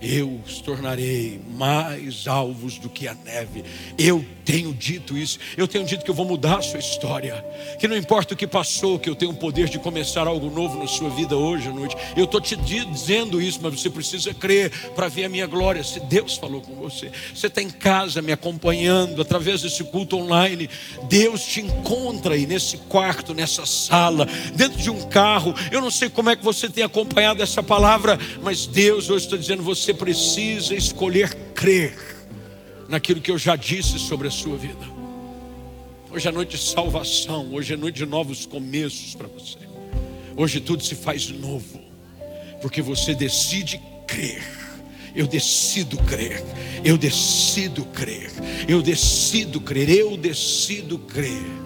eu os tornarei mais alvos do que a neve. Eu tenho dito isso. Eu tenho dito que eu vou mudar a sua história. Que não importa o que passou, que eu tenho o poder de começar algo novo na sua vida hoje à noite. Eu estou te dizendo isso, mas você precisa crer para ver a minha glória. Se Deus falou com você, você está em casa me acompanhando através desse culto online. Deus te encontra aí nesse quarto, nessa sala, dentro de um carro. Eu não sei como é que você tem acompanhado essa palavra, mas Deus hoje está dizendo: você você precisa escolher crer naquilo que eu já disse sobre a sua vida. Hoje é noite de salvação, hoje é noite de novos começos para você. Hoje tudo se faz novo, porque você decide crer. Eu decido crer, eu decido crer, eu decido crer, eu decido crer.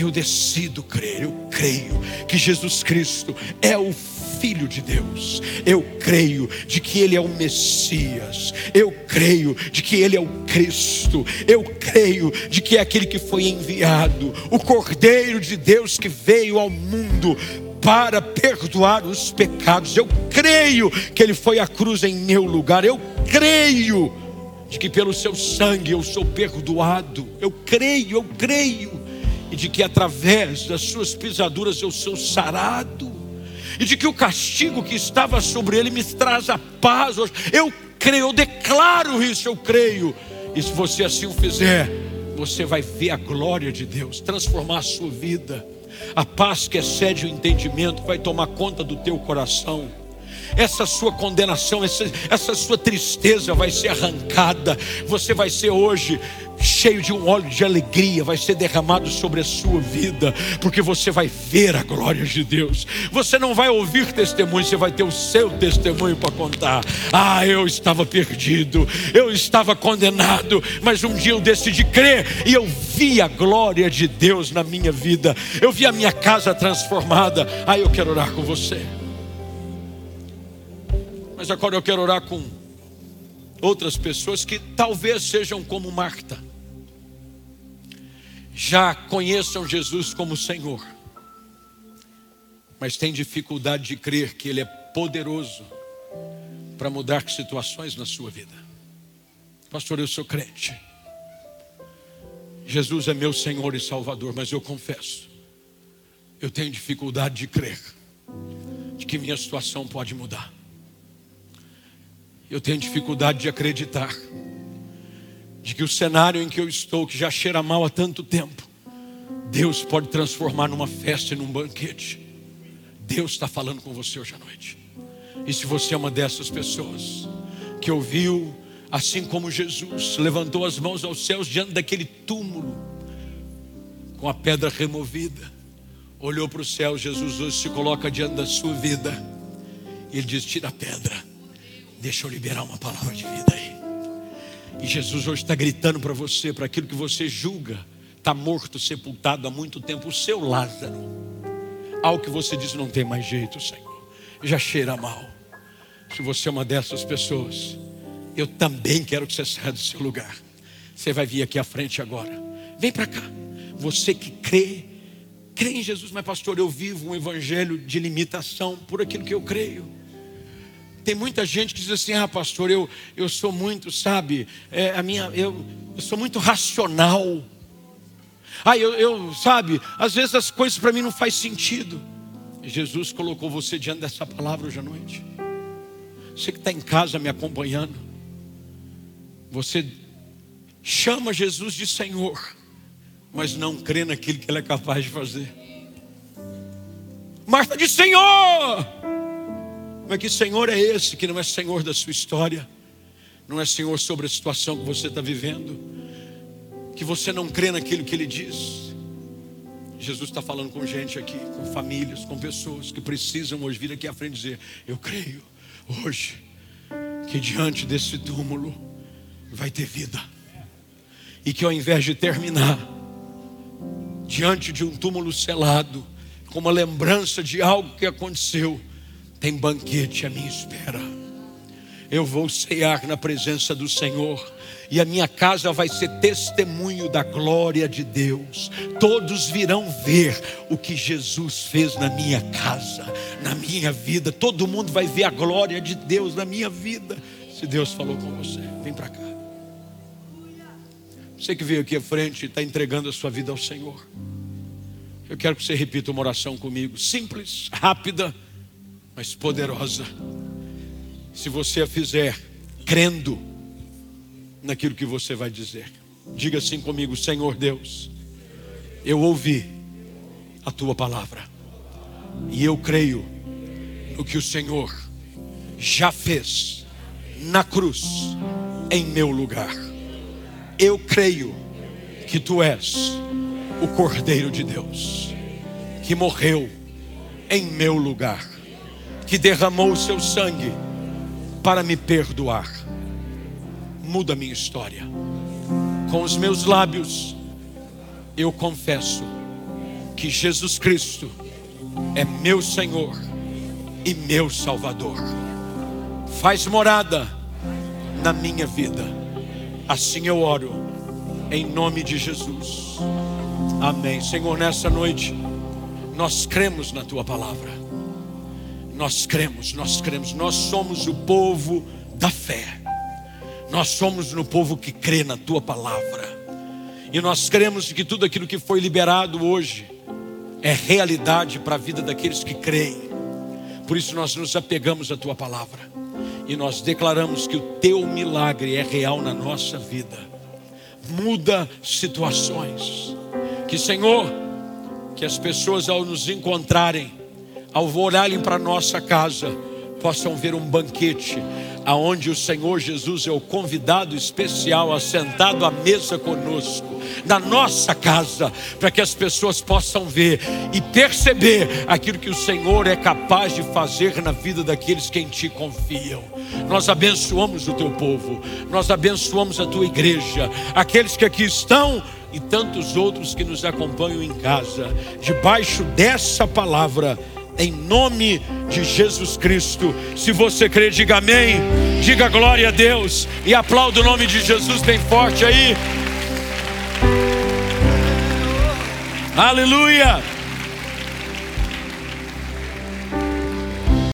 Eu decido crer, eu creio que Jesus Cristo é o Filho de Deus. Eu creio de que Ele é o Messias. Eu creio de que Ele é o Cristo. Eu creio de que é aquele que foi enviado, o Cordeiro de Deus que veio ao mundo para perdoar os pecados. Eu creio que Ele foi à cruz em meu lugar. Eu creio de que pelo seu sangue eu sou perdoado. Eu creio, eu creio. E de que através das suas pisaduras eu sou sarado e de que o castigo que estava sobre ele me traz a paz. Eu creio, eu declaro isso, eu creio. E se você assim o fizer, você vai ver a glória de Deus transformar a sua vida. A paz que excede o entendimento vai tomar conta do teu coração. Essa sua condenação, essa, essa sua tristeza vai ser arrancada. Você vai ser hoje cheio de um óleo de alegria, vai ser derramado sobre a sua vida, porque você vai ver a glória de Deus. Você não vai ouvir testemunho, você vai ter o seu testemunho para contar. Ah, eu estava perdido, eu estava condenado, mas um dia eu decidi crer e eu vi a glória de Deus na minha vida, eu vi a minha casa transformada. Ah, eu quero orar com você. Mas agora eu quero orar com outras pessoas que talvez sejam como Marta, já conheçam Jesus como Senhor, mas têm dificuldade de crer que Ele é poderoso para mudar situações na sua vida. Pastor, eu sou crente. Jesus é meu Senhor e Salvador, mas eu confesso, eu tenho dificuldade de crer de que minha situação pode mudar. Eu tenho dificuldade de acreditar de que o cenário em que eu estou, que já cheira mal há tanto tempo, Deus pode transformar numa festa e num banquete. Deus está falando com você hoje à noite. E se você é uma dessas pessoas que ouviu, assim como Jesus, levantou as mãos aos céus diante daquele túmulo, com a pedra removida, olhou para o céu, Jesus hoje se coloca diante da sua vida, e ele diz: Tira a pedra Deixa eu liberar uma palavra de vida aí. E Jesus hoje está gritando para você, para aquilo que você julga, está morto, sepultado há muito tempo, o seu Lázaro. Algo que você diz não tem mais jeito, Senhor. Já cheira mal. Se você é uma dessas pessoas, eu também quero que você saia do seu lugar. Você vai vir aqui à frente agora. Vem para cá. Você que crê, crê em Jesus, mas pastor, eu vivo um evangelho de limitação por aquilo que eu creio. Tem muita gente que diz assim: ah, pastor, eu, eu sou muito, sabe, é, a minha, eu, eu sou muito racional. Ah, eu, eu, sabe, às vezes as coisas para mim não faz sentido. Jesus colocou você diante dessa palavra hoje à noite. Você que está em casa me acompanhando, você chama Jesus de Senhor, mas não crê naquilo que Ele é capaz de fazer. Marta diz: Senhor, mas que Senhor é esse que não é Senhor da sua história, não é Senhor sobre a situação que você está vivendo, que você não crê naquilo que Ele diz? Jesus está falando com gente aqui, com famílias, com pessoas que precisam hoje vir aqui à frente dizer: Eu creio hoje que diante desse túmulo vai ter vida, e que ao invés de terminar diante de um túmulo selado, com uma lembrança de algo que aconteceu, tem banquete à minha espera. Eu vou cear na presença do Senhor, e a minha casa vai ser testemunho da glória de Deus. Todos virão ver o que Jesus fez na minha casa, na minha vida. Todo mundo vai ver a glória de Deus na minha vida. Se Deus falou com você, vem para cá. Você que veio aqui à frente e está entregando a sua vida ao Senhor. Eu quero que você repita uma oração comigo, simples, rápida mas poderosa. Se você a fizer crendo naquilo que você vai dizer. Diga assim comigo, Senhor Deus, eu ouvi a tua palavra e eu creio no que o Senhor já fez na cruz em meu lugar. Eu creio que tu és o Cordeiro de Deus que morreu em meu lugar que derramou o seu sangue para me perdoar. Muda minha história. Com os meus lábios, eu confesso que Jesus Cristo é meu Senhor e meu Salvador. Faz morada na minha vida. Assim eu oro, em nome de Jesus. Amém. Senhor, nessa noite, nós cremos na tua palavra. Nós cremos, nós cremos, nós somos o povo da fé. Nós somos no povo que crê na tua palavra. E nós cremos que tudo aquilo que foi liberado hoje é realidade para a vida daqueles que creem. Por isso nós nos apegamos à tua palavra. E nós declaramos que o teu milagre é real na nossa vida. Muda situações. Que Senhor, que as pessoas ao nos encontrarem ao olharem para nossa casa, possam ver um banquete aonde o Senhor Jesus é o convidado especial assentado à mesa conosco, na nossa casa, para que as pessoas possam ver e perceber aquilo que o Senhor é capaz de fazer na vida daqueles que em ti confiam. Nós abençoamos o teu povo, nós abençoamos a tua igreja, aqueles que aqui estão e tantos outros que nos acompanham em casa, debaixo dessa palavra em nome de Jesus Cristo. Se você crê, diga amém, diga glória a Deus e aplauda o nome de Jesus bem forte aí. Aleluia!